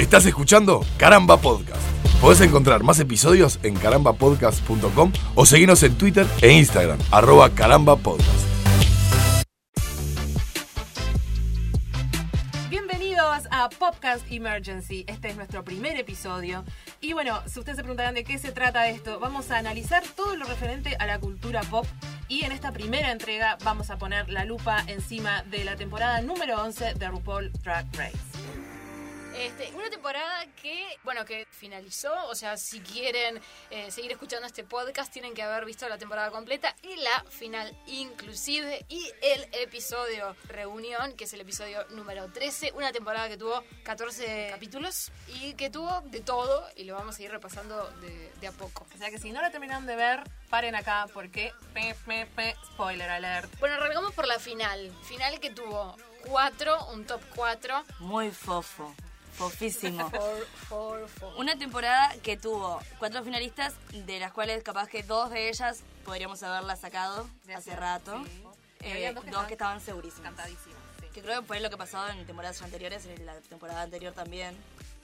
Estás escuchando Caramba Podcast. Podés encontrar más episodios en carambapodcast.com o seguirnos en Twitter e Instagram, arroba carambapodcast. Bienvenidos a Podcast Emergency. Este es nuestro primer episodio. Y bueno, si ustedes se preguntarán de qué se trata esto, vamos a analizar todo lo referente a la cultura pop. Y en esta primera entrega vamos a poner la lupa encima de la temporada número 11 de RuPaul Drag Race. Este, una temporada que, bueno, que finalizó, o sea, si quieren eh, seguir escuchando este podcast tienen que haber visto la temporada completa y la final inclusive y el episodio reunión, que es el episodio número 13, una temporada que tuvo 14 capítulos y que tuvo de todo y lo vamos a ir repasando de, de a poco. O sea que si no la terminaron de ver, paren acá porque... pe, pe, pe, spoiler alert. Bueno, arrancamos por la final, final que tuvo 4, un top 4. Muy fofo. Fofísimo. For, for, for. Una temporada que tuvo cuatro finalistas, de las cuales capaz que dos de ellas podríamos haberla sacado hace rato. Sí. Y Eh, dos dos que, que estaban segurísimas. Cantadísimo. sí. Que creo que fue lo que pasó en temporadas anteriores, en la temporada anterior también.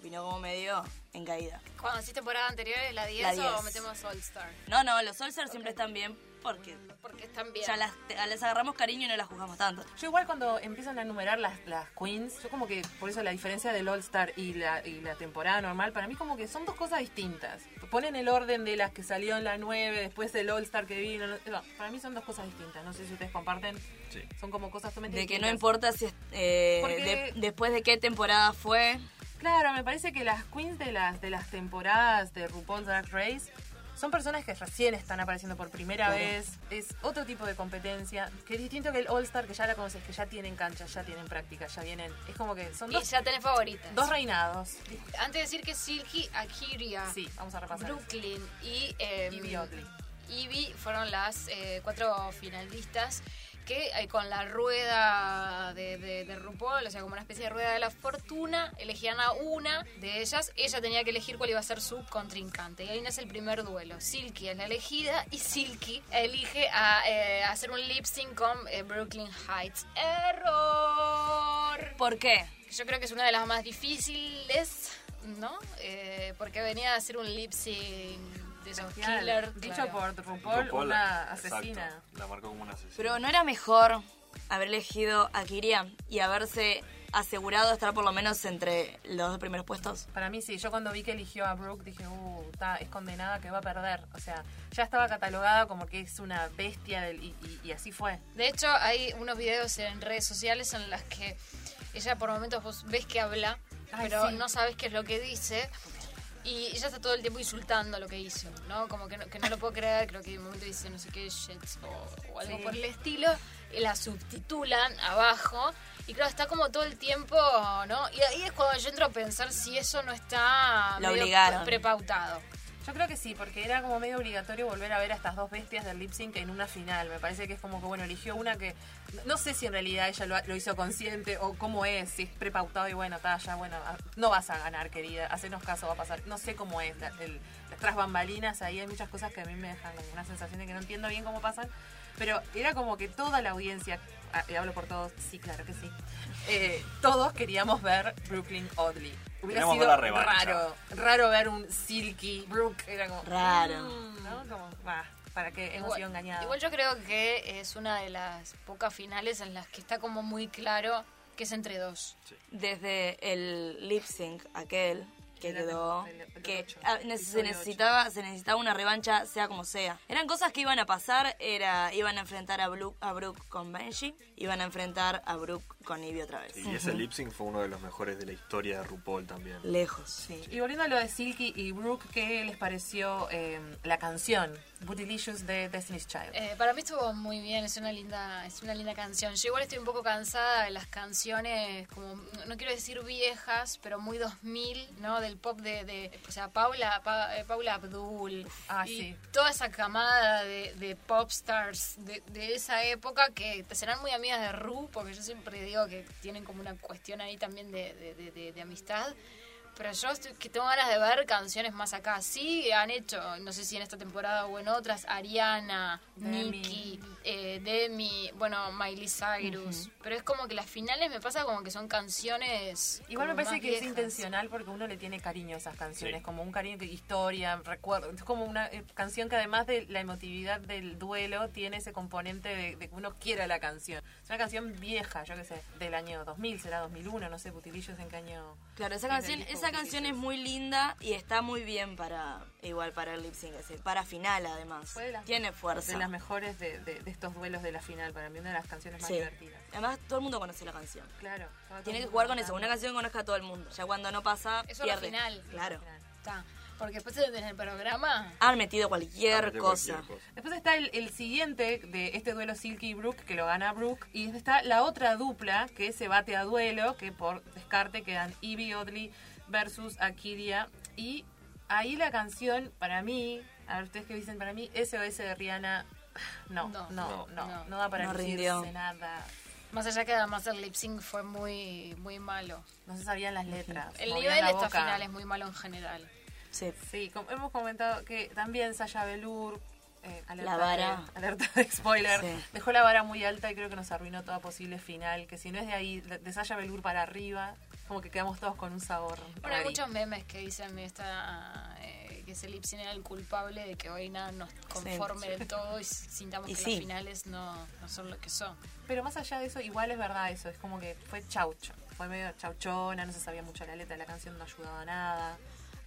Vino como medio en caída. Cuando decís temporada anterior, ¿es la 10, La o 10. metemos All Star? No, no, los All Stars siempre están bien porque Porque están bien. ya las, les agarramos cariño y no las juzgamos tanto. Yo igual cuando empiezan a enumerar las, las queens, yo como que por eso la diferencia del All Star y la, y la temporada normal, para mí como que son dos cosas distintas. Ponen el orden de las que salió en la 9, después el All Star que vino. no- no, para mí son dos cosas distintas. No sé si ustedes comparten. Sí. Son como cosas totalmente De que no importa si eh, Porque- de- después de qué temporada fue. Claro, me parece que las queens de las, de las temporadas de RuPaul's Drag Race son personas que recién están apareciendo por primera Claro. vez. Es otro tipo de competencia, que es distinto que el All Star, que ya la conoces, que ya tienen cancha, ya tienen práctica, ya vienen. Es como que son Y dos, ya tenés favoritas. dos reinados. Antes de decir que Silky, Akiria, Sí, vamos a repasar. Brooklyn y eh, Ivy Oddly. Ivy fueron las eh, cuatro finalistas que eh, con la rueda de, de, de RuPaul, o sea, como una especie de rueda de la fortuna, elegían a una de ellas. Ella tenía que elegir cuál iba a ser su contrincante. Y ahí nace el primer duelo. Silky es la elegida y Silky elige a, eh, hacer un lip sync con eh, Brooklyn Heights. ¡Error! ¿Por qué? Yo creo que es una de las más difíciles, ¿no? Porque venía a hacer un lip sync killer. Dicho claro. por RuPaul, RuPaul, una exacto, asesina. La marcó como una asesina. Pero ¿no era mejor haber elegido a Kiria y haberse asegurado estar por lo menos entre los dos primeros puestos? Para mí sí, yo cuando vi que eligió a Brooke dije, uh, está, es condenada que va a perder. O sea, ya estaba catalogada como que es una bestia del, y, y- y así fue. De hecho, hay unos videos en redes sociales en las que ella por momentos vos ves que habla, Ay, pero sí. no sabes qué es lo que dice. Y ella está todo el tiempo insultando lo que hizo, ¿no? Como que no, que no lo puedo creer, creo que un momento dice no sé qué shit o, o algo Sí. por el estilo. Y la subtitulan abajo. Y claro, está como todo el tiempo, ¿no? Y ahí es cuando yo entro a pensar si eso no está medio prepautado. Yo creo que sí, porque era como medio obligatorio volver a ver a estas dos bestias del lip sync en una final. Me parece que es como que, bueno, eligió una que. No sé si en realidad ella lo, hizo consciente o cómo es, si es prepautado y bueno, ya, bueno, no vas a ganar, querida. Hacenos caso, va a pasar. No sé cómo es. el- tras bambalinas, ahí hay muchas cosas que a mí me dejan como una sensación de que no entiendo bien cómo pasan. Pero era como que toda la audiencia, ah, y hablo por todos, sí, claro que sí. eh, todos queríamos ver Brooklyn Oddly. Hubiera Queríamos sido ver la revancha. raro, raro ver un Silky Brooke. Era como. Raro. mm, ¿no? Como, bah, para que hemos Igual- sido engañados. Igual yo creo que es una de las pocas finales en las que está como muy claro que es entre dos. Desde el lip sync aquel que Era quedó, que ah, se necesitaba, se necesitaba una revancha sea como sea. Eran cosas que iban a pasar, era iban a enfrentar a Brooke, a Brooke con Benji, iban a enfrentar a Brooke con Ivy otra vez. Y ese lip sync fue uno de los mejores de la historia de RuPaul también. Lejos. Sí. Y volviendo a lo de Silky y Brooke, ¿qué les pareció eh, la canción Bootylicious de Destiny's Child? Eh, para mí estuvo muy bien, es una linda, es una linda canción. Yo igual estoy un poco cansada de las canciones, como no quiero decir viejas, pero muy 2000, ¿no? Del pop de, de o sea, Paula, Pa- eh, Paula Abdul Ah, y sí. toda esa camada de, de pop stars de, de esa época que serán muy de Ru, porque yo siempre digo que tienen como una cuestión ahí también de- de amistad. Pero yo estoy- que tengo ganas de ver canciones más acá. Sí han hecho, no sé si en esta temporada o en otras, Ariana, Demi. Nicki, eh, Demi, bueno, Miley Cyrus. Pero es como que las finales me pasa como que son canciones. Igual me parece que es intencional porque uno le tiene cariño a esas canciones, Sí. como un cariño de historia, recuerdo. Es como una eh, canción que además de la emotividad del duelo, tiene ese componente de, de que uno quiera la canción. Es una canción vieja, yo qué sé, del año 2000, será 2001, no sé, Putilillos en qué año. Claro, esa canción, esa canción es muy linda y está muy bien para, igual para el lip sync, para final además. Fue de las- Tiene fuerza. De las mejores de, de- de estos duelos de la final, para mí una de las canciones más Sí. divertidas. Además, todo el mundo conoce la canción. Claro. Tiene que jugar con eso, una canción que conozca a todo el mundo. Ya cuando no pasa, Eso pierde. final. Claro. Está. Porque después en el programa. Han metido cualquier cosa. cualquier cosa. Después está el, el siguiente de este duelo Silky y Brooke, que lo gana Brooke. Y está la otra dupla que se bate a duelo, que por descarte quedan Evie Oddly versus Akiria. Y ahí la canción, para mí, a ver ustedes qué dicen, para mí, SOS de Rihanna, no, no, No, no, no, no. da para No rindió. nada. Más allá que además el lip sync fue muy, muy malo. No se sabían las letras. El nivel la de esta final es muy malo en general. Sí. Sí, como hemos comentado que también Sasha Velour, eh, alerta, La vara. De, alerta de spoiler, Sí. dejó la vara muy alta y creo que nos arruinó toda posible final. Que si no es de ahí, de, Sasha Velour para arriba, como que quedamos todos con un sabor. Bueno, hay muchos memes que dicen esta, eh, que ese lip sync era el culpable de que hoy nada nos conforme del todo y sintamos Y que sí. las finales no, no son lo que son. Pero más allá de eso, igual es verdad eso. Es como que fue chaucho. Fue medio chauchona, no se sabía mucho la letra de la canción, no ayudaba a nada.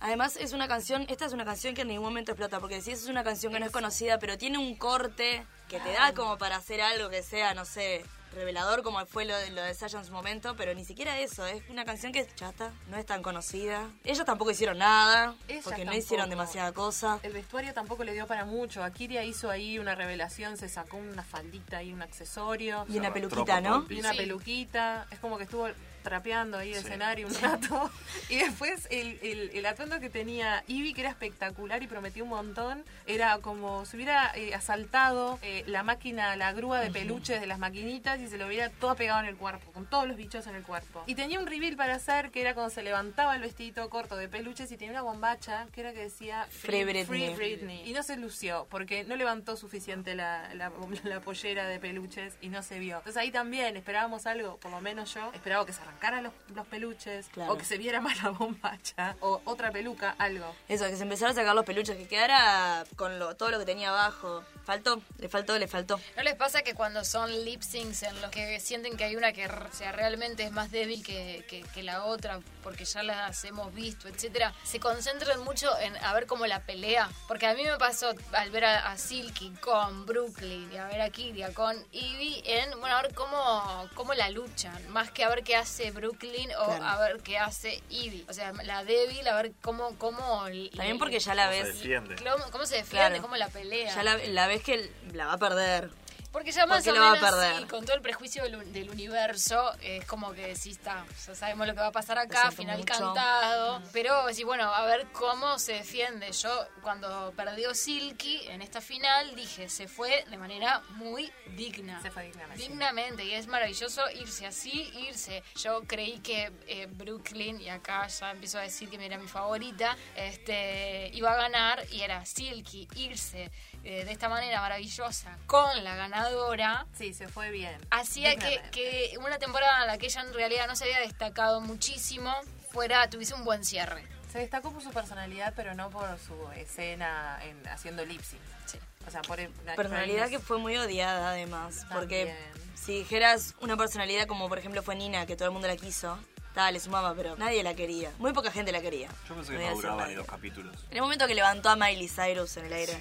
Además, es una canción, esta es una canción que en ningún momento explota, porque si es una canción que no es conocida, pero tiene un corte que te da como para hacer algo que sea, no sé, revelador como fue lo de, lo de Sasha en su momento, pero ni siquiera eso, es una canción que es chata, no es tan conocida. Ellos tampoco hicieron nada, Ellas porque no tampoco. hicieron demasiada cosa. El vestuario tampoco le dio para mucho. Akiria hizo ahí una revelación, se sacó una faldita y un accesorio. Y una peluquita, ¿no? Y una Sí. peluquita. Es como que estuvo trapeando ahí el Sí. escenario un rato. Y después el, el, el atuendo que tenía Ivy, que era espectacular y prometía un montón, era como si hubiera eh, asaltado eh, la máquina, la grúa de peluches de las maquinitas y se lo hubiera todo pegado en el cuerpo, con todos los bichos en el cuerpo. Y tenía un reveal para hacer que era cuando se levantaba el vestidito corto de peluches y tenía una bombacha que era que decía Free Britney. Britney. Y no se lució porque no levantó suficiente la, la, la pollera de peluches y no se vio. Entonces ahí también esperábamos algo, por lo menos yo, esperaba que se arrancaran los, los peluches Claro. o que se viera más la bombacha o otra peluca, algo. Eso, que se empezaron a sacar los peluches, que quedara con lo, todo lo que tenía abajo. Faltó, le faltó, le faltó. ¿No les pasa que cuando son lip syncs en los que sienten que hay una que o sea, realmente es más débil que, que- que la otra, porque ya las hemos visto, etcétera, se concentran mucho en a ver cómo la pelea? Porque a mí me pasó al ver a, a Silky con Brooklyn y a ver a Kiria con Ivy en, bueno, a ver cómo, cómo la luchan, más que a ver qué hace Brooklyn o Claro. a ver qué hace Ivy. O sea, la débil, a ver cómo... cómo También porque ya la Se ves, defiende. cómo, cómo se defiende, Claro. cómo la pelea. ya la, la ves que la va a perder. Porque ya más Porque o menos sí, con todo el prejuicio del, un- del universo, es como que sí está. Ya sabemos lo que va a pasar acá, final mucho. cantado. Pero sí, bueno, a ver cómo se defiende. Yo, cuando perdió Silky en esta final, dije, se fue de manera muy digna. Se fue dignamente. Dignamente, y es maravilloso irse así, irse. Yo creí que eh, Brooklyn, y acá ya empiezo a decir que era mi favorita, este iba a ganar, y era Silky, irse eh, de esta manera maravillosa con la ganadora. Sí, se fue bien. Hacía que, que una temporada en la que ella en realidad no se había destacado muchísimo, fuera, tuviese un buen cierre. Se destacó por su personalidad, pero no por su escena en, haciendo lip sync. Sí. O sea, por Personalidad que fue muy odiada además, porque si dijeras una personalidad como por ejemplo fue Nina, que todo el mundo la quiso, tal, le sumaba, pero nadie la quería. Muy poca gente la quería. Yo pensé que no duraba ni dos capítulos. En el momento que levantó a Miley Cyrus en el aire,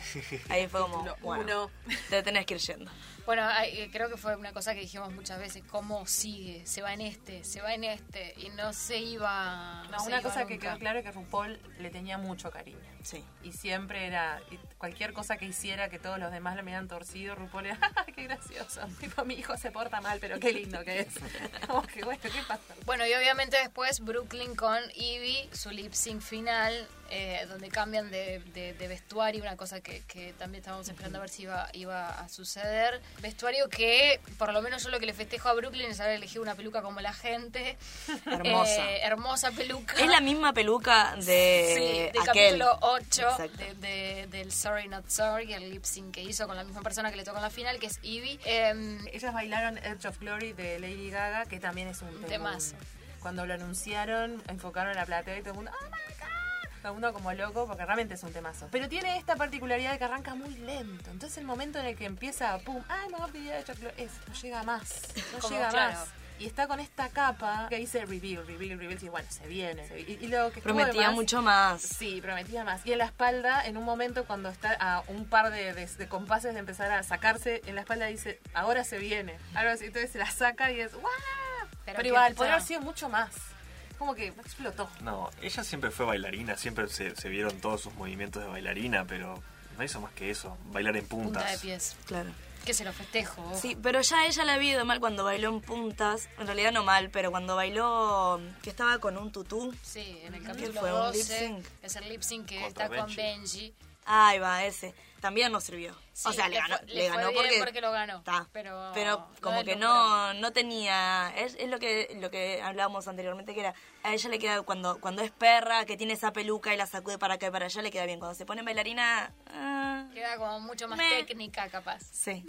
ahí fue como, bueno, uno. te tenés que ir yendo. Bueno, eh, creo que fue una cosa que dijimos muchas veces, cómo sigue, se va en este, se va en este, y no se iba... No, se una iba cosa que nunca. quedó claro es que RuPaul le tenía mucho cariño. Sí. Y siempre era, y cualquier cosa que hiciera que todos los demás le miraran torcido, RuPaul era, ¡ay, qué gracioso! Tipo, mi hijo se porta mal, pero qué lindo que es. Como que, bueno, ¿qué pasa? Bueno, y obviamente después Brooklyn con Evie, su lip sync final, eh, donde cambian de, de- de vestuario, una cosa que, que también estábamos esperando a ver si iba, iba a suceder. Vestuario que, por lo menos yo lo que le festejo a Brooklyn es haber elegido una peluca como la gente. Hermosa. Eh, hermosa peluca. Es la misma peluca Sí, de del aquel. capítulo 8 Exacto. de- de- del Sorry Not Sorry, el lip sync que hizo con la misma persona que le tocó en la final, que es Ivy. Em, Ellas bailaron Edge of Glory de Lady Gaga, que también es un tema. temazo. Cuando lo anunciaron, enfocaron la platea y todo el mundo, ¡Oh el mundo como loco, porque realmente es un temazo. Pero tiene esta particularidad de que arranca muy lento. Entonces, el momento en el que empieza, pum, ¡ah, no! Edge of Glory", es, no llega más. No Como, llega claro. más. Y está con esta capa que dice reveal, reveal, reveal. Y bueno, se viene. se vi- Y, y lo que de Prometía más- mucho más. Sí, prometía más. Y en la espalda, en un momento cuando está a un par de, de- de compases de empezar a sacarse, en la espalda dice, ahora se viene. Algo así, entonces se la saca y es, ¡guau! Pero, Pero igual, podría haber sido mucho más. Como que explotó. No, ella siempre fue bailarina, siempre se, se vieron todos sus movimientos de bailarina, pero no hizo más que eso, bailar en puntas. punta de pies. Claro. Que se lo festejo. Sí, pero ya ella la había ido mal cuando bailó en puntas. En realidad no mal, pero cuando bailó que estaba con un tutú. Sí, en el ¿Qué capítulo fue, un 12 lip sync? es el lip sync que Contra está con Benji. Ahí va, ese. También no sirvió. Sí, o sea, le, le ganó, fue- le ganó bien porque, porque lo ganó, Está. pero como que no, no tenía. Es, es lo que lo que hablábamos anteriormente, que era. A ella le queda cuando cuando es perra, que tiene esa peluca y la sacude para acá y para allá, le queda bien. Cuando se pone bailarina. ah, Queda como mucho más técnica, capaz. sí.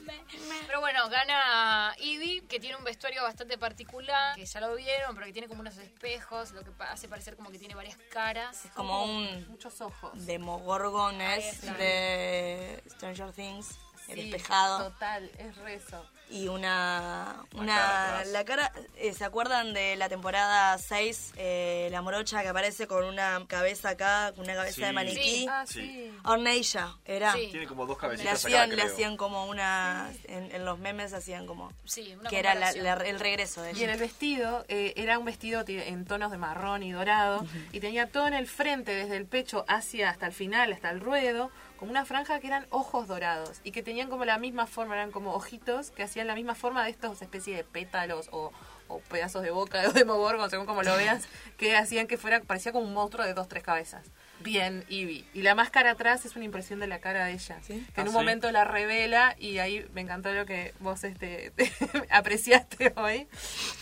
Pero bueno, gana Ivy, que tiene un vestuario bastante particular, que ya lo vieron, pero que tiene como unos espejos, lo que hace parecer como que tiene varias caras. Es como un Muchos ojos. Demogorgon Ahí es está. de Stranger Things, el Sí, despejado. Total, es rezo. y una cara una la cara eh, se acuerdan de la temporada 6 eh, la morocha que aparece con una cabeza acá con una cabeza Sí. de maniquí Sí. Ah, Sí. Orneilla era Sí. Tiene como dos le cabecitas hacían acá, le hacían como una en, en los memes hacían como Sí, una que era la- la- el regreso de Y en ella el vestido, eh, era un vestido ti- en tonos de marrón y dorado, y tenía todo en el frente, desde el pecho hacia hasta el final, hasta el ruedo, como una franja que eran ojos dorados, y que tenían como la misma forma, eran como ojitos que hacían la misma forma de estos especies de pétalos o, o pedazos de boca de Demogorgon, según como lo veas, que hacían que fuera, parecía como un monstruo de dos, tres cabezas. Bien, Ivy. Y la máscara atrás es una impresión de la cara de ella. ¿Sí? Que en Ah, un ¿sí? momento la revela y ahí me encantó lo que vos este, apreciaste hoy.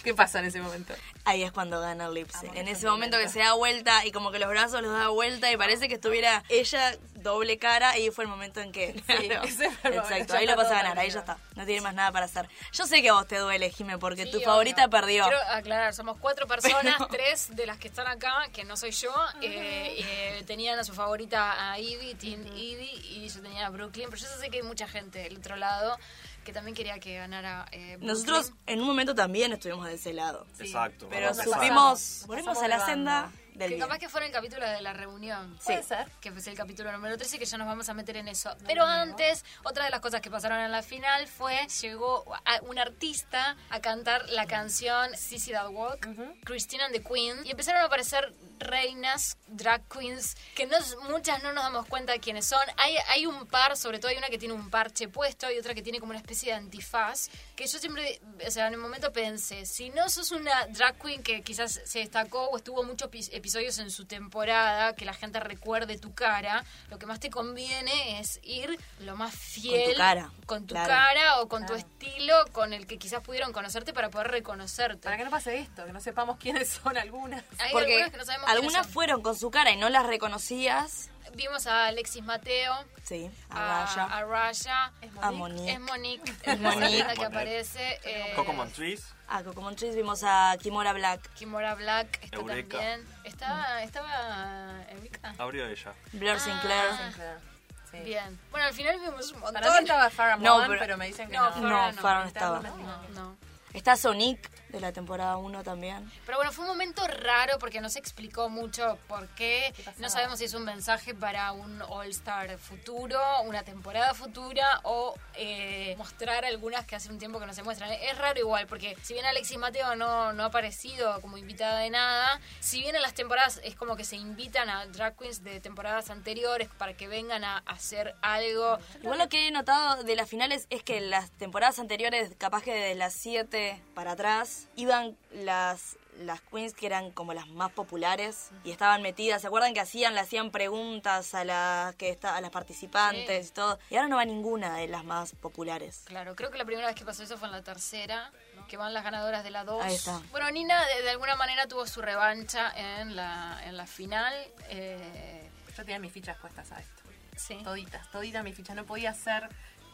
¿Qué pasa en ese momento? ahí es cuando gana el lip sync. Amo en ese momento que se da vuelta y como que los brazos los da vuelta y parece que estuviera ella doble cara y fue el momento en que Claro. ese fue el momento. exacto ahí lo pasa a ganar ahí ya está. No tiene más nada para hacer. Yo sé que a vos te duele Jime porque Sí, tu obvio. favorita perdió. Quiero aclarar, somos cuatro personas, Pero- tres de las que están acá, que no soy yo, eh, eh, tenían a su favorita a Ivy, Team Ivy, y yo tenía a Brooklyn, pero yo sé que hay mucha gente del otro lado que también quería que ganara eh, nosotros en un momento también estuvimos de ese lado. Exacto. pero supimos volvimos a la senda del Que bien. capaz que fuera el capítulo de la reunión. Puede ser. Que fue el capítulo número 13, que ya nos vamos a meter en eso. Pero antes, otra de las cosas que pasaron en la final fue, llegó a- un artista a cantar la canción Sissy That Walk, Christina and the Queen, y empezaron a aparecer reinas, drag queens, que no, muchas no nos damos cuenta de quiénes son. Hay, hay un par, sobre todo hay una que tiene un parche puesto y otra que tiene como una especie de antifaz, que yo siempre, o sea, en el momento pensé, si no sos una drag queen que quizás se destacó o estuvo muchos epi- episodios en su temporada, que la gente recuerde tu cara, lo que más te conviene es ir lo más fiel cara, con tu claro. cara o con tu estilo con el que quizás pudieron conocerte para poder reconocerte. Para que no pase esto, que no sepamos quiénes son algunas. Hay porque algunas que no sabemos quiénes algunas son. fueron con su cara y no las reconocías Vimos a Alexis Mateo, sí a, a Raya a Raya, Es a Monique. Monique es Monique, Es Monique. que Monique. aparece. eh, Coco a Coco Montrese vimos a Kimora Black Kimora Black está Eureka. también. Estaba, estaba Eureka. abrió ella. Blur Ah. Sinclair Sinclair. Sí. Bien. Bueno, al final vimos un montón. Para mí estaba Farrah No, Moan, pero- pero, me dicen que No, no. Farrah no Farrah no Está estaba No, no. Está Sonic de la temporada 1 también. Pero bueno, fue un momento raro porque no se explicó mucho por qué. No sabemos si es un mensaje para un All-Star futuro, una temporada futura o eh, mostrar algunas que hace un tiempo que no se muestran. Es raro igual porque si bien Alexis Mateo no, no ha aparecido como invitada de nada, si bien en las temporadas es como que se invitan a drag queens de temporadas anteriores para que vengan a hacer algo. Igual lo que he notado de las finales es que las temporadas anteriores, capaz que de las 7 para atrás, iban las las queens que eran como las más populares y estaban metidas. ¿Se acuerdan que hacían, le hacían preguntas a las que está, a las participantes Sí. y todo? Y ahora no va ninguna de las más populares. Claro, creo que la primera vez que pasó eso fue en la tercera, ¿no? que van las ganadoras de la 2. Ahí está. Bueno, Nina de, de alguna manera tuvo su revancha en la, en la final. eh, Yo tenía mis fichas puestas a esto. sí. Toditas, toditas mis fichas. No podía ser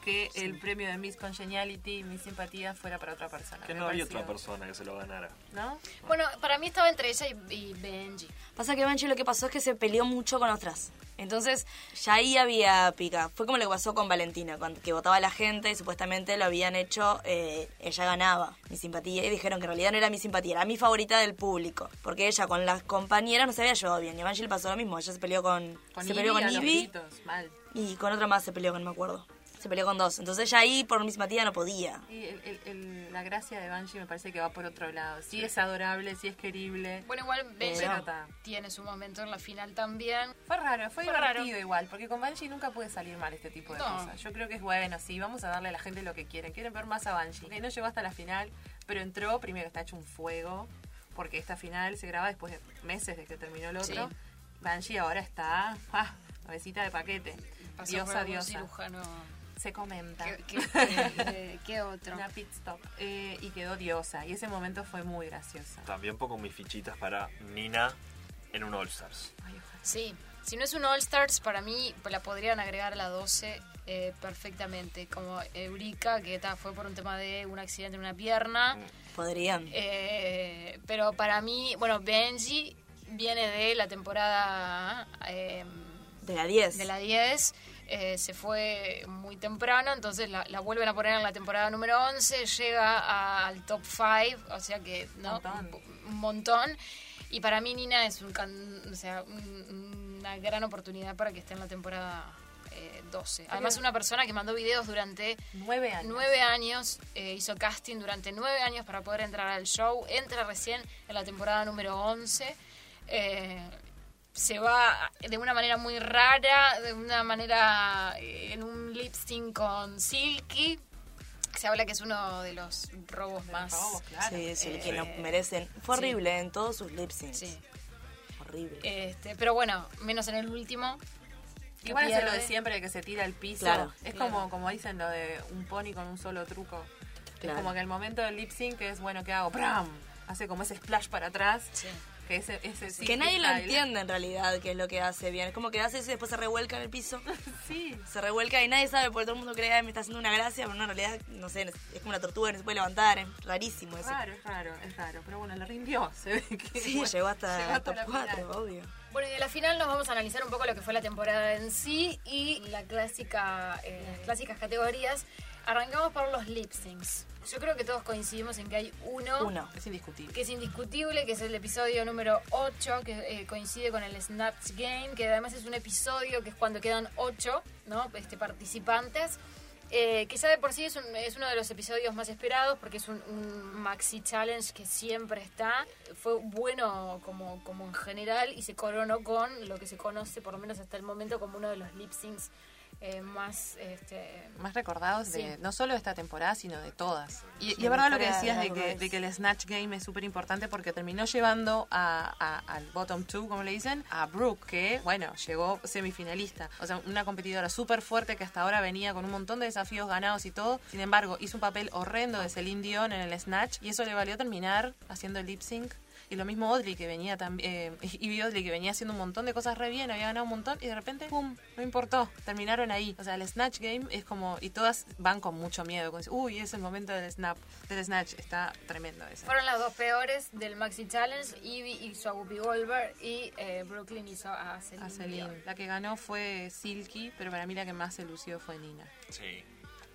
que el premio de Miss Congeniality, Miss Simpatía, fuera para otra persona. Que no había otra persona que se lo ganara. ¿No? Bueno, para mí estaba entre ella y, y Benji. Pasa que Banshee lo que pasó es que se peleó mucho con otras. Entonces, ya ahí había pica. Fue como lo que pasó con Valentina, cuando, que votaba la gente y supuestamente lo habían hecho, eh, ella ganaba mi simpatía. Y dijeron que en realidad no era mi simpatía, era mi favorita del público. Porque ella con las compañeras no se había llevado bien. Y a Banshee le pasó lo mismo. Ella se peleó con, Con se Ivy peleó con a los Ivy gritos, mal. y con otra más se peleó, que no me acuerdo. Se peleó con dos. Entonces, ya ahí por simpatía no podía. Y el- el- el- la gracia de Banshee me parece que va por otro lado. Sí, es adorable, sí es querible. Bueno, igual Pero está. tiene su momento en la final también. Fue raro, fue, Fue divertido raro. igual, porque con Banshee nunca puede salir mal este tipo de No. cosas. Yo creo que es bueno, sí, vamos a darle a la gente lo que quieren. Quieren ver más a Banshee. Que no llegó hasta la final, pero entró, primero está hecho un fuego, porque esta final se graba después de meses de que terminó el otro. Sí. Banshee ahora está, ah, de paquete. Pasó por Diosa, algún diosa. cirujano. Se comenta. ¿Qué, qué- qué- qué otro? Una pit stop. Eh, y quedó diosa. Y ese momento fue muy graciosa. También pongo mis fichitas para Nina en un All Stars. Ay. Sí, si no es un All Stars, para mí la podrían agregar a la 12 eh, perfectamente. Como Eureka, que ta, fue por un tema de un accidente en una pierna. Podrían. Eh, pero para mí, bueno, Benji viene de la temporada eh, De la 10. de la 10. Eh, se fue muy temprano, entonces la, la vuelven a poner en la temporada número 11, llega a- al top 5, o sea que ¿no? Montón. un, montón. Y para mí Nina es un, can- o sea, un- una gran oportunidad para que esté en la temporada eh, 12. Además, una persona que mandó videos durante Nueve años. nueve años, eh, hizo casting durante nueve años para poder entrar al show, entra recién en la temporada número 11. eh, se va de una manera muy rara, de una manera eh, en un lip sync con Silky. Se habla que es uno de los robos más. robos, claro. Sí, sí, Eh, que no merecen. Fue sí. horrible en todos sus lip syncs. Sí. Horrible. Este, pero bueno, menos en el último. que Igual es lo de siempre, que se tira al piso. Claro. es Claro. como como dicen lo de un pony con un solo truco. Claro. Es como que el momento del lip sync es, bueno, ¿qué hago? ¡Pram! Hace como ese splash para atrás. Sí. Que ese, ese sí que nadie lo entiende en realidad qué es lo que hace bien. Es como que hace eso y después se revuelca en el piso. Sí. Se revuelca y nadie sabe porque todo el mundo cree que me está haciendo una gracia, pero no, en realidad, no sé, es como una tortuga no se puede levantar. Es rarísimo eso. Raro, es raro, es raro. Pero bueno, le rindió. Se ve que Sí, bueno, llegó hasta, llegó hasta top la 4, final. obvio. Bueno, y de la final nos vamos a analizar un poco lo que fue la temporada en sí y la clásica, eh, las clásicas categorías. Arrancamos por los lip syncs. Yo creo que todos coincidimos en que hay uno, Uno. Es indiscutible. que es indiscutible, que es el episodio número 8, que eh, coincide con el Snatch Game, que además es un episodio que es cuando quedan 8 ¿no? este, participantes. eh, que ya de por sí es, un- es uno de los episodios más esperados porque es un, un maxi challenge que siempre está. Fue bueno como, como en general y se coronó con lo que se conoce, por lo menos hasta el momento, como uno de los lip syncs eh, más este, Más recordados de no solo de esta temporada, sino de todas. Y, es verdad lo que de decías de que, Race. de que el Snatch Game es súper importante porque terminó llevando a, a- al bottom two, como le dicen, a Brooke, que, bueno, llegó semifinalista. O sea, una competidora súper fuerte que hasta ahora venía con un montón de desafíos ganados y todo. Sin embargo, hizo un papel horrendo de Celine Dion en el Snatch y eso le valió terminar haciendo el lip sync. Y lo mismo Audrey, que venía también, eh, y Audrey, que venía haciendo un montón de cosas re bien, había ganado un montón, y de repente, ¡pum! No importó, terminaron ahí. O sea, el Snatch Game es como, y todas van con mucho miedo, con, uy, es el momento del snap, del Snatch, está tremendo ese. Fueron las dos peores del Maxi Challenge. Ivy hizo a Whoopi Goldberg y eh, Brooklyn hizo a Celine. A Celine. La que ganó fue Silky, pero para mí la que más se lució fue Nina. Sí.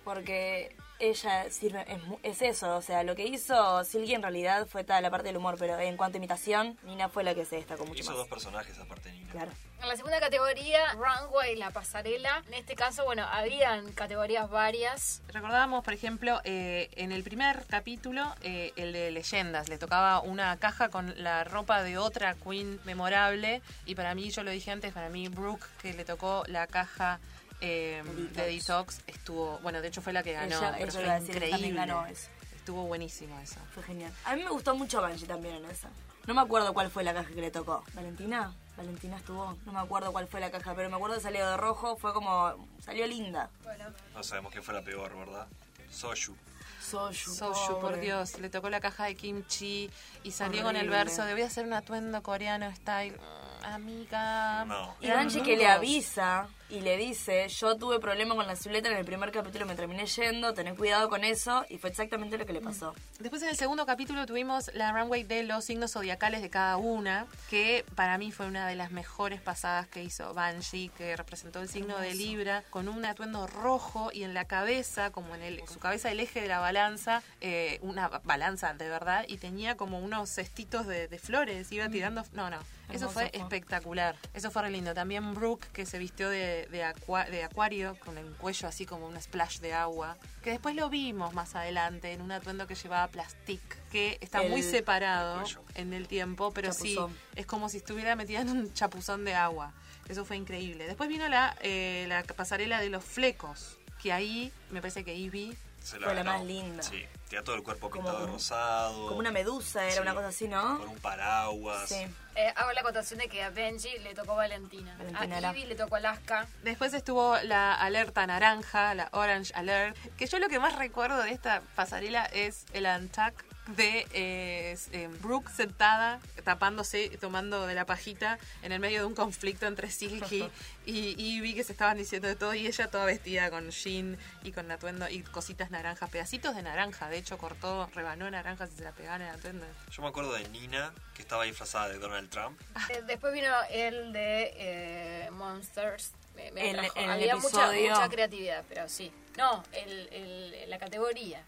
Porque ella sirve, es, eso, o sea, lo que hizo Silky en realidad fue toda la parte del humor, pero en cuanto a imitación, Nina fue la que se destacó mucho Hizo más. dos personajes aparte Nina. Claro. En la segunda categoría, Runway, la pasarela. En este caso, bueno, habían categorías varias. Recordábamos, por ejemplo, eh, en el primer capítulo, eh, el de leyendas, le tocaba una caja con la ropa de otra queen memorable y para mí, yo lo dije antes, para mí Brooke, que le tocó la caja eh, Detox. de Detox, estuvo, bueno, de hecho fue la que ganó, Ella- pero eso fue increíble. ganó eso. Estuvo buenísimo eso. Fue genial. A mí me gustó mucho Banshee también en esa. No me acuerdo cuál fue la caja que le tocó. ¿Valentina? Valentina estuvo. No me acuerdo cuál fue la caja, pero me acuerdo que salió de rojo. Fue como. Salió linda. Bueno, No sabemos quién fue la peor, ¿verdad? Soju. Soju. Soju, por. Dios, le tocó la caja de kimchi y salió con el Horrible. verso de voy a hacer un atuendo coreano style. Mm, Amiga. No. Y Angie que le avisa y le dice, yo tuve problema con la silueta en el primer capítulo, me terminé yendo, tenés cuidado con eso, y fue exactamente lo que le pasó. Después en el segundo capítulo tuvimos la runway de los signos zodiacales de cada una, que para mí fue una de las mejores pasadas que hizo Banshee, que representó el signo de Libra, con un atuendo rojo y en la cabeza, como en el, su cabeza el eje de la balanza, eh, una ba- balanza de verdad, y tenía como unos cestitos de, de flores, iba tirando... No, no, eso fue. espectacular. Eso fue re lindo. También Brooke, que se vistió de, de, acua- de acuario, con el cuello así como un splash de agua. Que después lo vimos más adelante en un atuendo que llevaba plastic, que está muy separado el en el tiempo, pero sí, es como si estuviera metida en un chapuzón de agua. Eso fue increíble. Después vino la, eh, la pasarela de los flecos, que ahí me parece que Ivy Se Fue la más linda. Sí, tenía todo el cuerpo Como- pintado de rosado. Como una medusa, era Sí, una cosa así, ¿no? Con un paraguas. Sí. eh, hago la acotación de que a Benji le tocó Valentina. Valentina a. Ivy le tocó Alaska. Después estuvo la alerta naranja, la Orange Alert, que yo lo que más recuerdo de esta pasarela es el antac de eh, eh, Brooke sentada, tapándose, tomando de la pajita en el medio de un conflicto entre Silky y Ivy que se estaban diciendo de todo y ella toda vestida con jean y con atuendo y cositas naranjas, pedacitos de naranja, de hecho cortó, rebanó naranjas y se la pegaban en el atuendo. Yo me acuerdo de Nina, que estaba disfrazada de Donald Trump. Eh, después vino el de eh, Monsters. Me, me El- el Había mucha, creatividad, pero sí. No, el, el- la categoría.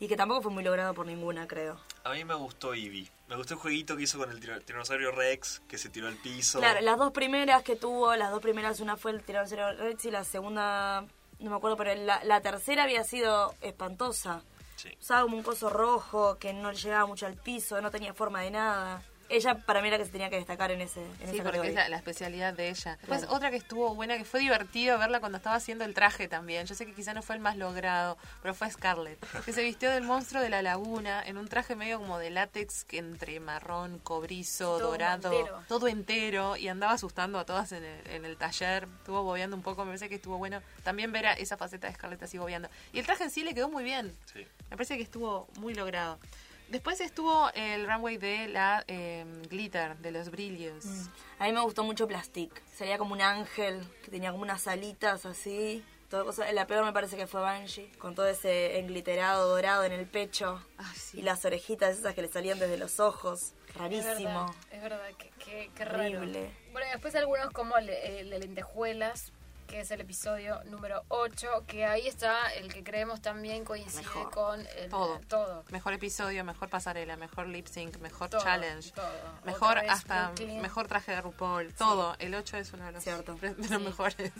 Y que tampoco fue muy logrado por ninguna, creo. A mí me gustó Eevee. Me gustó el jueguito que hizo con el tiranosaurio Rex, que se tiró al piso. Claro, las dos primeras que tuvo, las dos primeras, una fue el tiranosaurio Rex y la segunda, no me acuerdo, pero la, la tercera había sido espantosa. Sí. Usaba como un coso rojo que no le llegaba mucho al piso, no tenía forma de nada. Ella para mí era que se tenía que destacar en ese en Sí, esa porque es categoría. la, la especialidad de ella. Después Claro. otra que estuvo buena, que fue divertido verla cuando estaba haciendo el traje también. Yo sé que quizá no fue el más logrado, pero fue Scarlett, que se vistió del monstruo de la laguna en un traje medio como de látex que entre marrón, cobrizo, Todo dorado, entero. todo entero, y andaba asustando a todas en el, en el taller. Estuvo bobeando un poco, me parece que estuvo bueno también ver a esa faceta de Scarlett así bobeando. Y el traje en sí le quedó muy bien. Sí. Me parece que estuvo muy logrado. Después estuvo el runway de la eh, glitter, de los brillos. A mí me gustó mucho Plastic. Sería como un ángel que tenía como unas alitas así. Todo cosa. La peor me parece que fue Banshee, con todo ese engliterado dorado en el pecho sí. y las orejitas esas que le salían desde los ojos. Es Rarísimo. verdad, es verdad, qué, qué, qué raro. Horrible. Bueno, y después algunos como el de lentejuelas, que es el episodio número 8, que ahí está el que creemos también coincide Mejor. con el, Todo. todo. Mejor episodio, mejor pasarela, mejor lip sync, mejor Todo, challenge, todo. mejor hasta Brooklyn. mejor traje de RuPaul, todo. El 8 es uno de los, Cierto. de los Sí. mejores.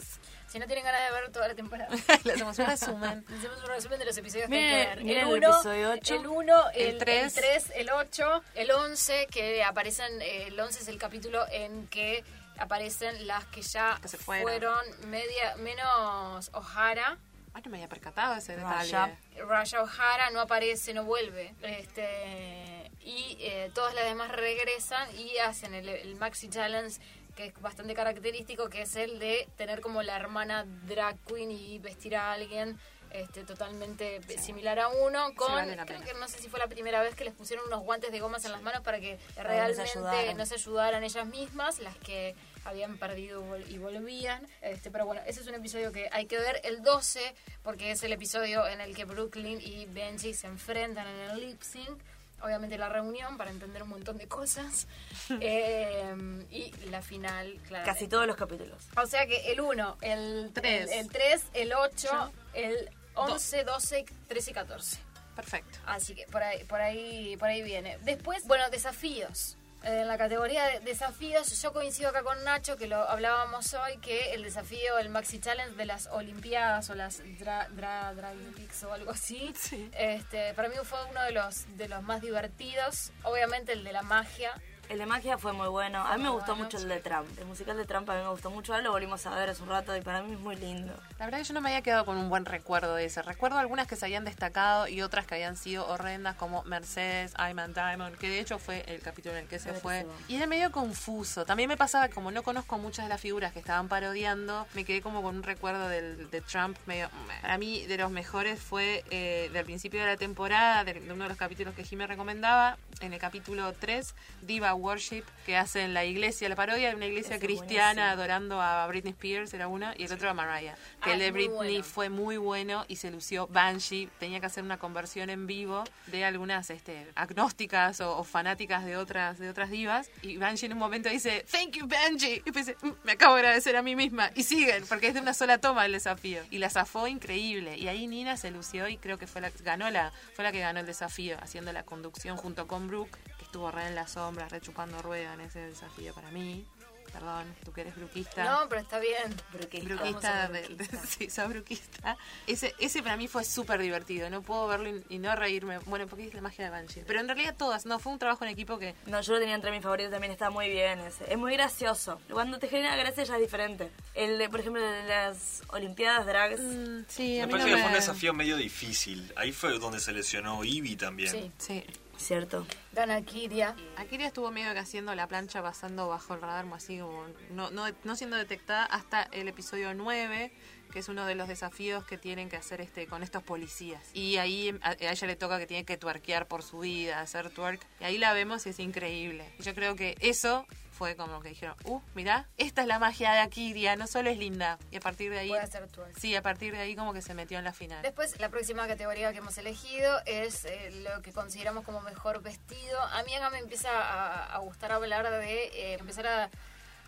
Si no tienen ganas de ver toda la temporada. Le hacemos un resumen. Hacemos un resumen de los episodios que hay que ver. el uno, episodio ocho. El 1, El el tres. 3, el 8, el 11, que aparecen, eh, el 11 es el capítulo en que aparecen las que ya Que se fueron. media menos O'Hara. Ay, no me había percatado ese detalle. Raya. Raya O'Hara no aparece, no vuelve. Este, y eh, todas las demás regresan y hacen el, el Maxi Challenge, que es bastante característico, que es el de tener como la hermana drag queen y vestir a alguien este, totalmente similar a uno. Con, vale creo que no sé si fue la primera vez que les pusieron unos guantes de gomas en las manos para que Para realmente no se ayudaran. no se ayudaran ellas mismas, las que habían perdido y volvían. Este, pero bueno, ese es un episodio que hay que ver el 12, porque es el episodio en el que Brooklyn y Benji se enfrentan en el lip sync. Obviamente la reunión para entender un montón de cosas. Eh, y la final, claro. Casi todos los capítulos. O sea que el 1, el Tres. el, el 3, el 8, el 11, 12, 13 y 14. Perfecto. Así que por ahí, por ahí, por ahí viene. Después, bueno, desafíos. En la categoría de desafíos, yo coincido acá con Nacho, que lo hablábamos hoy, que el desafío, el Maxi Challenge de las Olimpiadas o las Dra, dra, Dragitics o algo así, Sí. este, para mí fue uno de los, de los más divertidos. Obviamente el de la magia, El de magia fue muy bueno. A mí me gustó mucho el de Trump. El musical de Trump a mí me gustó mucho. Ahora lo volvimos a ver hace un rato y para mí es muy lindo. La verdad que yo no me había quedado con un buen recuerdo de ese. Recuerdo algunas que se habían destacado y otras que habían sido horrendas, como Mercedes, I'm and Diamond, que de hecho fue el capítulo en el que se fue. Y era medio confuso. También me pasaba, como no conozco muchas de las figuras que estaban parodiando, me quedé como con un recuerdo del, de Trump medio... Para mí, de los mejores fue eh, del principio de la temporada, de, de uno de los capítulos que Jimmy recomendaba, en el capítulo 3, Diva Worship, que hace en la iglesia, la parodia de una iglesia cristiana buenísimo. adorando a Britney Spears, era uno, y el otro a Mariah. Que Ah, el de Britney bueno. fue muy bueno y se lució Banshee. Tenía que hacer una conversión en vivo de algunas este, agnósticas o, o fanáticas de otras, de otras divas. Y Banshee en un momento dice, Thank you, Banshee. Y pensé, "Mm, me acabo de agradecer a mí misma. Y siguen, porque es de una sola toma el desafío. Y la zafó increíble. Y ahí Nina se lució y creo que fue la, ganó la, fue la que ganó el desafío, haciendo la conducción junto con Brooke, estuvo re en las sombras, re chupando rueda en ese desafío para mí. Perdón, tú que eres bruquista. No, pero está bien. Bruquista. Bruquista, de, de- bruquista. sí, sos bruquista. Ese, ese para mí fue súper divertido. No puedo verlo y, y no reírme. Bueno, porque es la magia de Banshee. Pero en realidad todas, no, fue un trabajo en equipo que. No, yo lo tenía entre mis favoritos también, está muy bien ese. Es muy gracioso. Cuando te genera gracia ya es diferente. El de, por ejemplo, de las Olimpiadas Drags. mm, sí, Me a mí parece no que fue un me- desafío medio difícil. Ahí fue donde se lesionó Ivy también. Sí. Sí. Cierto. Gana Kiria. Akiria estuvo medio que haciendo la plancha pasando bajo el radar, así como no, no, no siendo detectada hasta el episodio 9, que es uno de los desafíos que tienen que hacer este con estos policías. Y ahí a, a ella le toca que tiene que tuerquear por su vida, hacer twerk. Y ahí la vemos y es increíble. Yo creo que eso fue como que dijeron, uh, mirá, esta es la magia de Akiria, no solo es linda. Y a partir de ahí... Puede hacer twerk. Sí, a partir de ahí como que se metió en la final. Después, la próxima categoría que hemos elegido es eh, lo que consideramos como mejor vestido. A mí acá me empieza a, a gustar hablar de eh, empezar a...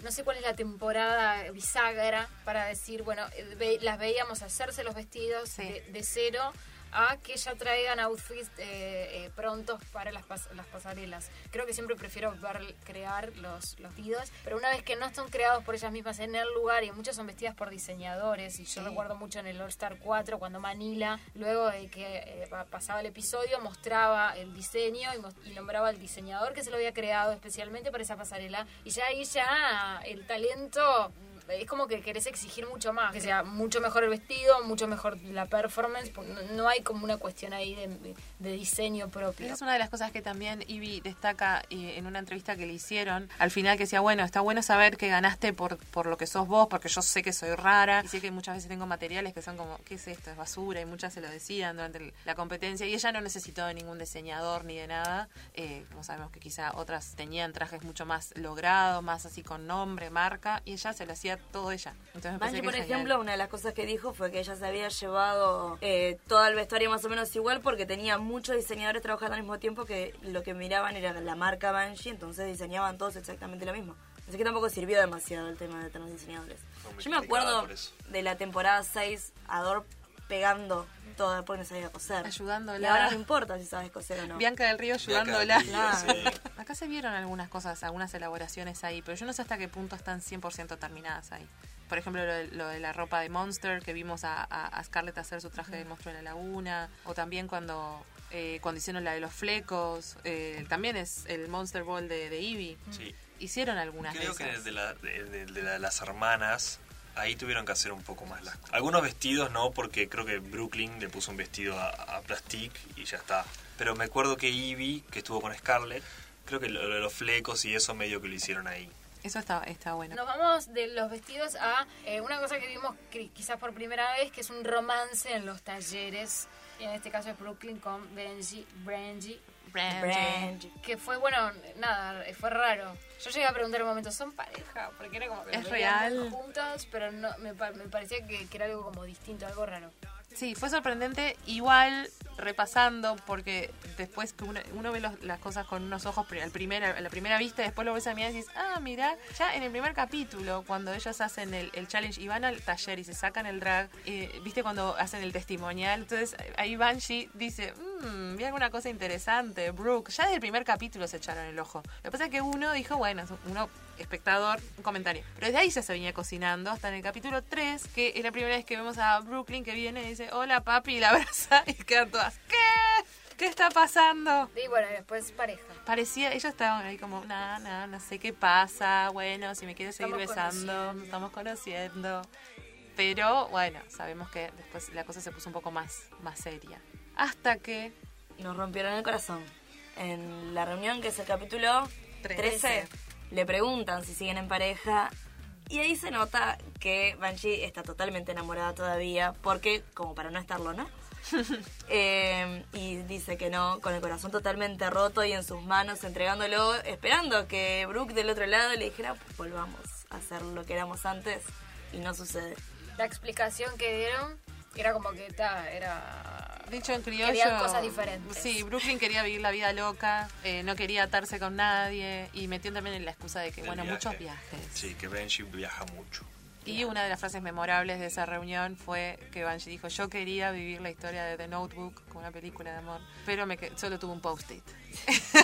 No sé cuál es la temporada bisagra para decir, bueno, eh, ve- las veíamos hacerse los vestidos Sí. de, de cero a que ya traigan outfits eh, eh, prontos para las, pas- las pasarelas. Creo que siempre prefiero ver crear los, los vestidos, pero una vez que no están creados por ellas mismas en el lugar, y muchas son vestidas por diseñadores, y yo recuerdo mucho en el All Star 4 cuando Manila, luego de que eh, pa- pasaba el episodio, mostraba el diseño y, y nombraba al diseñador que se lo había creado especialmente para esa pasarela, y ya ahí ya el talento es como que querés exigir mucho más, que sea mucho mejor el vestido, mucho mejor la performance, no, hay como una cuestión ahí de, de diseño propio. Es una de las cosas que también Ivy destaca eh, en una entrevista que le hicieron. Al final que decía, bueno, está bueno saber que ganaste por, por lo que sos vos, porque yo sé que soy rara. Y sé que muchas veces tengo materiales que son como, ¿qué es esto? Es basura. Y muchas se lo decían durante la competencia. Y ella no necesitó de ningún diseñador ni de nada. Eh, como sabemos que quizá otras tenían trajes mucho más logrados, más así con nombre, marca. Y ella se lo hacía todo ella. Entonces que por genial. ejemplo, una de las cosas que dijo fue que ella se había llevado eh, todo el vestuario más o menos igual porque tenía muchos diseñadores trabajando al mismo tiempo que lo que miraban era la marca Banshee, entonces diseñaban todos exactamente lo mismo. Así que tampoco sirvió demasiado el tema de tener diseñadores. Yo me acuerdo de la temporada 6, Ador pegando toda porque no sabía coser. Ayudándola. Y ahora no importa si sabes coser o no. Bianca del Río ayudándola. del Río, sí. Acá se vieron algunas cosas, algunas elaboraciones ahí, pero yo no sé hasta qué punto están 100% terminadas ahí. Por ejemplo, lo de, lo de la ropa de Monster, que vimos a, a- a Scarlett hacer su traje de monstruo en la laguna, o también cuando, eh, cuando hicieron la de los flecos, eh, también es el Monster Ball de, de Eevee. Sí. Hicieron algunas Creo de que esas. de, la, de, de- de la- las hermanas, ahí tuvieron que hacer un poco más las Algunos vestidos no, porque creo que Brooklyn le puso un vestido a, a Plastic y ya está. Pero me acuerdo que Ivy, que estuvo con Scarlett, creo que lo, lo de los flecos y eso medio que lo hicieron ahí. Eso está, está bueno. Nos vamos de los vestidos a eh, una cosa que vimos que quizás por primera vez, que es un romance en los talleres. Y en este caso es Brooklyn con Benji, Brandy, que fue, bueno, nada, fue raro. Yo llegué a preguntar un momento, ¿son pareja? Porque era como que ¿Es real? juntos, pero no, me, me parecía que, que era algo como distinto, algo raro. Sí, fue sorprendente. Igual repasando, porque después que uno, uno ve los- las cosas con unos ojos al primer, a la primera vista, y después lo ves a mirar y dices, ah, mira, ya en el primer capítulo, cuando ellos hacen el, el challenge y van al taller y se sacan el drag, eh, viste cuando hacen el testimonial, entonces ahí Banshee dice, mmm, vi alguna cosa interesante, Brooke, ya desde el primer capítulo se echaron el ojo. Lo que pasa es que uno dijo, bueno, uno espectador, un comentario. Pero desde ahí ya se venía cocinando, hasta en el capítulo 3, que es la primera vez que vemos a Brooklyn que viene y dice, hola papi, y la abraza y quedan todas, ¿qué? ¿Qué está pasando? Y bueno, después pareja. Parecía, ellos estaban ahí como, nada, nada, no sé qué pasa, bueno, si me quiere seguir Estamos besando, conociendo. nos estamos conociendo. Pero bueno, sabemos que después la cosa se puso un poco más, más seria. Hasta que Nos rompieron el corazón. En la reunión, que es el capítulo Trece. 13, le preguntan si siguen en pareja. Y ahí se nota que Banshee está totalmente enamorada todavía, porque, como para no estarlo, ¿no? Eh, y dice que no, con el corazón totalmente roto y en sus manos, entregándolo, esperando que Brooke del otro lado le dijera, "Pues volvamos a hacer lo que éramos antes. Y no sucede. La explicación que dieron era como que ta, era... Dicho en criollo. Querían cosas diferentes. Sí, Brooklyn quería vivir la vida loca, eh, no quería atarse con nadie y metió también en la excusa de que, bueno, viaje. muchos viajes. Sí, que Benji viaja mucho. Y una de las frases memorables de esa reunión fue que Banshee dijo, yo quería vivir la historia de The Notebook como una película de amor, pero me que- solo tuve un post-it.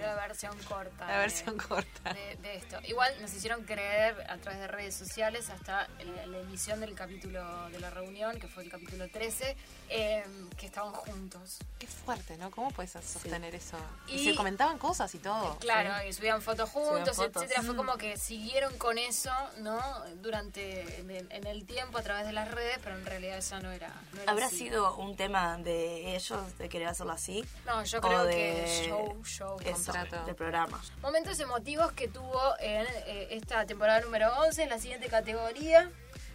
La versión corta. La de- versión corta. De, de esto. Igual nos hicieron creer a través de redes sociales hasta la, la emisión del capítulo de la reunión, que fue el capítulo 13, eh, que estaban juntos. Qué fuerte, ¿no? ¿Cómo puedes sostener eso? Y, Y- se comentaban cosas y todo. Claro, y subían fotos juntos, Subían fotos. etcétera. Fue como que siguieron con eso, ¿no? Durante, en el, tiempo a través de las redes, pero en realidad eso no era. no era ¿Habrá así. sido un tema de ellos de querer hacerlo así? No, yo creo de- que show, show, Eso, contrato. del programa. Momentos emotivos que tuvo en eh, esta temporada número 11, en la siguiente categoría.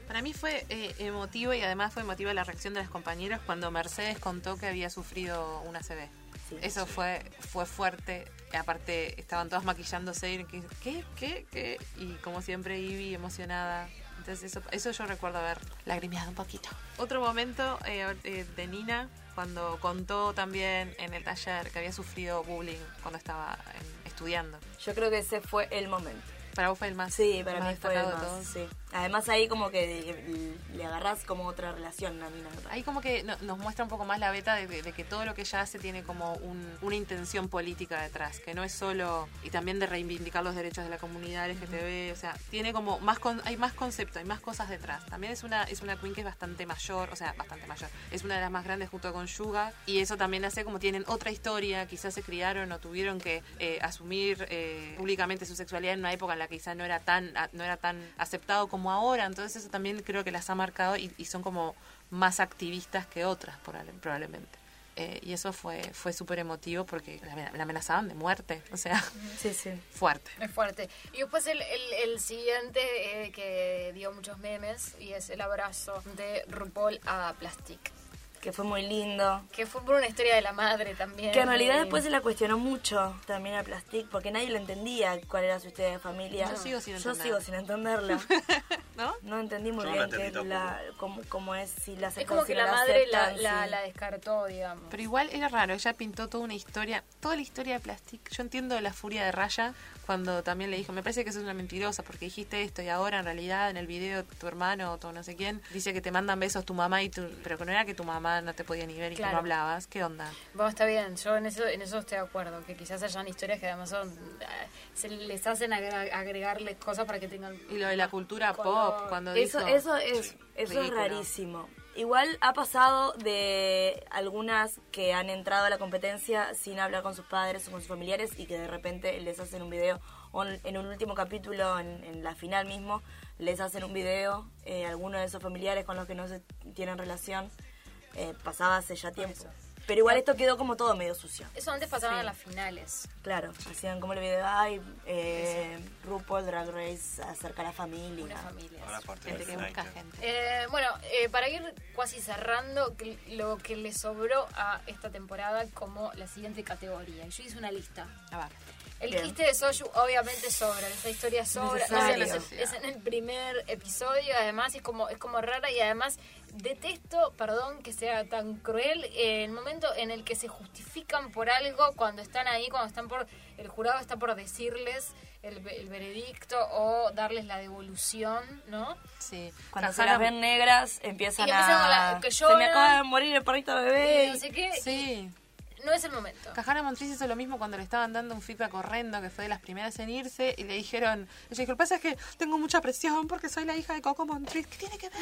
Para mí fue eh, emotivo y además fue emotiva la reacción de las compañeras cuando Mercedes contó que había sufrido una CB. Sí. Eso fue fue fuerte. Aparte, estaban todas maquillándose y ¿qué? ¿Qué? ¿Qué? Y como siempre, Ivy emocionada. Entonces, eso, eso yo recuerdo haber lagrimeado un poquito. Otro momento eh, eh, de Nina, cuando contó también en el taller que había sufrido bullying cuando estaba en- estudiando. Yo creo que ese fue el momento. Para vos fue el más, Sí, para más mí fue el más, todos. sí. Además ahí como que le, agarrás como otra relación a parece. Ahí como que no- nos muestra un poco más la beta de, de que todo lo que ella hace tiene como un- una intención política detrás, que no es solo, y también de reivindicar los derechos de la comunidad LGTB, o sea, tiene como más, con- hay más concepto, hay más cosas detrás. También es una, es una queen que es bastante mayor, o sea, bastante mayor, es una de las más grandes junto con Yuga, y eso también hace como tienen otra historia, quizás se criaron o tuvieron que eh, asumir eh, públicamente su sexualidad en una época en la que quizás no era tan, no era tan aceptado como ahora, entonces eso también creo que las ha marcado y, y son como más activistas que otras probable- probablemente. Eh, y eso fue fue súper emotivo porque la, la amenazaban de muerte, o sea, Sí, sí. fuerte. Es fuerte. Y después el, el, el siguiente eh, que dio muchos memes y es el abrazo de RuPaul a Plastic. Que fue muy lindo. Que fue por una historia de la madre también. Que en realidad después se la cuestionó mucho también a Plastic porque nadie le entendía cuál era su historia de familia. Yo sigo sin Yo entender. sigo sin entenderla. ¿No? No entendí muy Yo bien entendí la, cómo, cómo es, si la Es como si que la madre la, aceptan, la, si- la descartó, digamos. Pero igual era raro, ella pintó toda una historia, toda la historia de Plastic. Yo entiendo la furia de Raya cuando también le dijo, me parece que sos una mentirosa porque dijiste esto y ahora en realidad en el video tu hermano o tu no sé quién dice que te mandan besos tu mamá y tu, pero que no era que tu mamá no te podía ni ver y que no hablabas. ¿Qué onda? Bueno, está bien, yo en eso, en eso estoy de acuerdo, que quizás hayan historias que además son, eh, se les hacen agre- agregarles cosas para que tengan... Y lo de la cultura color. pop, cuando Eso, dijo... eso es, eso es rarísimo. Igual ha pasado de algunas que han entrado a la competencia sin hablar con sus padres o con sus familiares y que de repente les hacen un video, o en, un último capítulo, en, en la final mismo, les hacen un video, eh, alguno de esos familiares con los que no se tienen relación, eh, pasaba hace ya tiempo. Pero igual esto quedó como todo medio sucio. Eso antes pasaba Sí. en las finales. Claro, hacían como el video, ay, eh, RuPaul Drag Race acerca a la familia. Una familia. Ahora parte Gente que busca gente. Eh, bueno, eh, para ir casi cerrando, lo que le sobró a esta temporada como la siguiente categoría. Yo hice una lista. A ver. El Bien. chiste de Soyu obviamente sobra, esa historia sobra, es, en, es en el primer episodio, además es como, es como rara y además detesto, perdón que sea tan cruel, eh, el momento en el que se justifican por algo cuando están ahí, cuando están por, el jurado está por decirles el, ve- el veredicto o darles la devolución, ¿no? Sí. Cuando se las ven negras empiezan, Y empiezan con la- a... que se me lloran. acaba de morir el perrito bebé. Y no sé qué, Sí. No es el momento. Cajara Montriz hizo lo mismo cuando le estaban dando un feedback horrendo, que fue de las primeras en irse, y le dijeron, ella dijo, lo que pasa es que tengo mucha presión porque soy la hija de Coco Montriz. ¿Qué tiene que ver?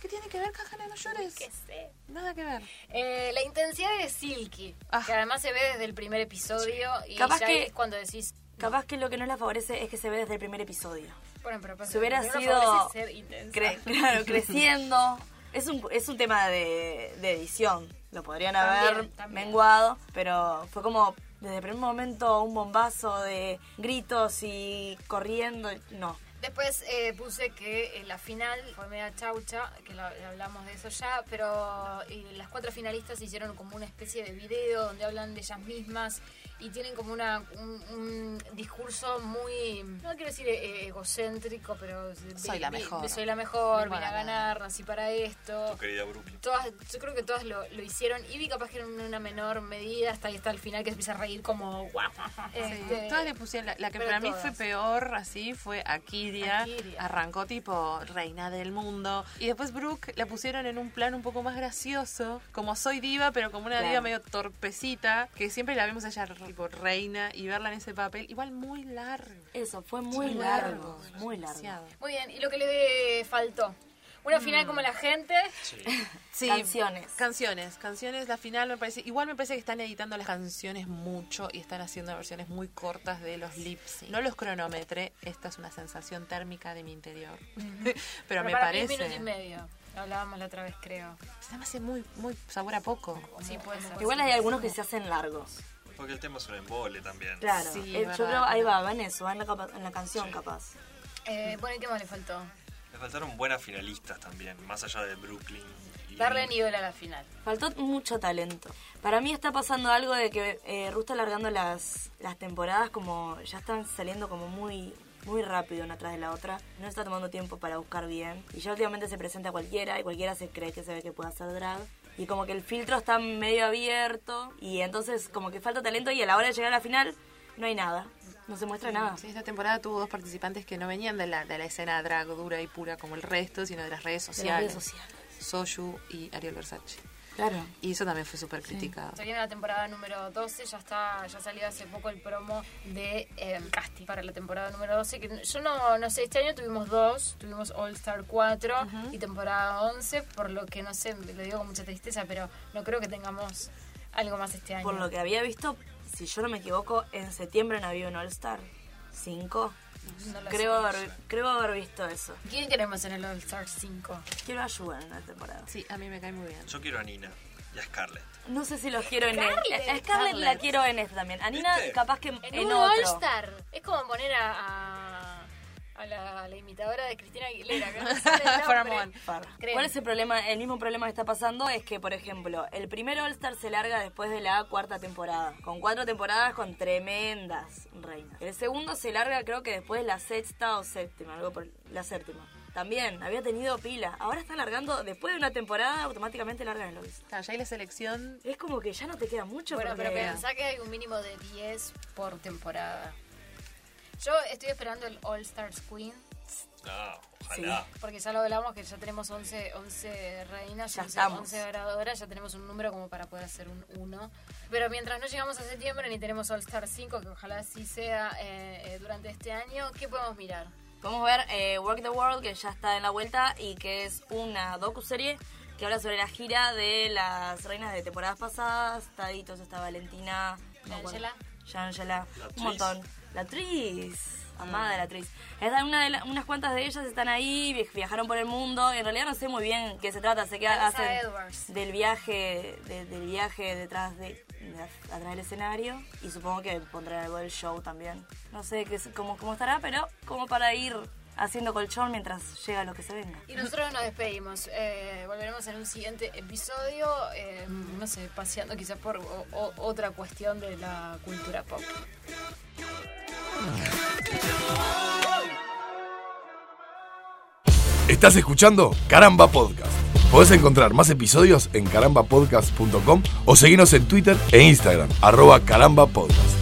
¿Qué tiene que ver, Cajana? No llores. ¿Qué sé? Nada que ver. Eh, la intensidad de Silky, Ah. que además se ve desde el primer episodio y Capaz ya que- es cuando decís... Capaz que lo que no la favorece es que se ve desde el primer episodio. Bueno, pero Si hubiera sido favorece ser intensa. cre- claro, creciendo. Es un, es un tema de, de edición. Lo podrían También, haber también. menguado, pero fue como desde el primer momento un bombazo de gritos y corriendo. No. Después eh, puse que la final fue media chaucha, que la- hablamos de eso ya, pero las cuatro finalistas hicieron como una especie de video donde hablan de ellas mismas y tienen como una un, un discurso muy, no quiero decir eh, egocéntrico, pero... Soy la mejor. Soy la mejor, vine a ganar. ganar, nací para esto. Tu querida Brooklyn. Todas, yo creo que todas lo, lo hicieron. Ivy capaz que en una menor medida, hasta ahí está al final que se empieza a reír como guau. Este, Todas le pusieron, la, la que para mí fue peor así fue Akiria. Akiria. Arrancó tipo reina del mundo. Y después Brooke la pusieron en un plan un poco más gracioso, como soy diva, pero como una Claro. diva medio torpecita, que siempre la vemos a ella tipo reina y verla en ese papel, igual muy largo. Eso, fue muy largo. Muy largo. demasiado. Muy bien, y lo que le faltó. Una Mm. final como la gente. Sí, Canciones. Canciones, canciones, la final me parece, igual me parece que están editando las canciones mucho y están haciendo versiones muy cortas de los lips. No los cronometré, esta es una sensación térmica de mi interior. Pero, me para parece. un minuto y medio. Lo hablábamos la otra vez, creo. Se me hace muy, muy sabor a poco. Sí, puede ser. Igual hay algunos que se hacen largos. Porque el tema es un embole también. Claro. Sí, Eh, yo creo ahí va, va en eso, va en la, capa- en la canción Sí. capaz. Eh, bueno, ¿y qué más le faltó? Le faltaron buenas finalistas también, más allá de Brooklyn. y- Darle nivel a la final. Faltó mucho talento. Para mí está pasando algo de que eh, Ru está alargando las, las temporadas como ya están saliendo como muy muy rápido una tras de la otra. No está tomando tiempo para buscar bien. Y ya últimamente se presenta cualquiera y cualquiera se cree que se ve que puede hacer drag. Y como que el filtro está medio abierto y entonces como que falta talento y a la hora de llegar a la final no hay nada. No se muestra nada. Sí, esta temporada tuvo dos participantes que no venían de la, de la escena drag dura y pura como el resto, sino de las redes De las sociales. redes sociales. Soyu y Ariel Versace. Claro. Y eso también fue súper criticado. Se viene la temporada número 12, ya está, ya salió hace poco el promo de eh, casting para la temporada número 12. Que yo no, no sé, este año tuvimos dos, tuvimos All Star 4 y temporada 11, por lo que no sé, lo digo con mucha tristeza, pero no creo que tengamos algo más este año. Por lo que había visto, si yo no me equivoco, en septiembre no había un All Star. ¿Cinco? No Creo haber, creo haber visto eso. ¿Quién queremos en el All Star 5? Quiero ayudar en la temporada. Sí, a mí me cae muy bien. Yo quiero a Nina y a Scarlett. No sé si los quiero en Scarlett. este. A Scarlett la quiero en este también. A Nina ¿Viste? capaz que en, En, un otro. All Star. Es como poner a, a, a la, a la imitadora de Cristina Aguilera. Que no sale el nombre. ¿Cuál es el problema? El mismo problema que está pasando es que, por ejemplo, el primer All Star se larga después de la cuarta temporada, con cuatro temporadas con tremendas reinas. El segundo se larga creo que después de la sexta o séptima, algo por la séptima. También había tenido pila. Ahora está largando, después de una temporada, automáticamente largan el All Star. Claro, ya hay la selección. Es como que ya no te queda mucho. Bueno, porque- pero pensá que hay un mínimo de 10 por temporada. Yo estoy esperando el All Stars Queen, No, ojalá. porque ya lo hablamos que ya tenemos 11, 11 reinas, Ya 11, estamos. 11 oradoras, ya tenemos un número como para poder hacer un 1. Pero mientras no llegamos a septiembre ni tenemos All Star 5, que ojalá sí sea eh, eh, durante este año, ¿qué podemos mirar? Podemos ver eh, Work the World, que ya está en la vuelta y que es una docu-serie que habla sobre la gira de las reinas de temporadas pasadas. Está Ditos, está Valentina. no. Angela. Shangela, La un montón. La actriz, amada de la actriz. Esta- una de la- unas cuantas de ellas están ahí, vi- viajaron por el mundo. En realidad no sé muy bien qué se trata. Sé que Alisa hacen Edwards. del viaje, de- del viaje detrás de, de atrás del escenario y supongo que pondrán algo del show también. No sé qué, es- cómo, cómo estará, pero como para ir haciendo colchón mientras llega lo que se venga. Y nosotros nos despedimos. Eh, volveremos en un siguiente episodio, eh, no sé, paseando quizás por o- o- otra cuestión de la cultura pop. Estás escuchando Caramba Podcast. Podés encontrar más episodios en carambapodcast.com o seguirnos en Twitter e Instagram, arroba carambapodcast.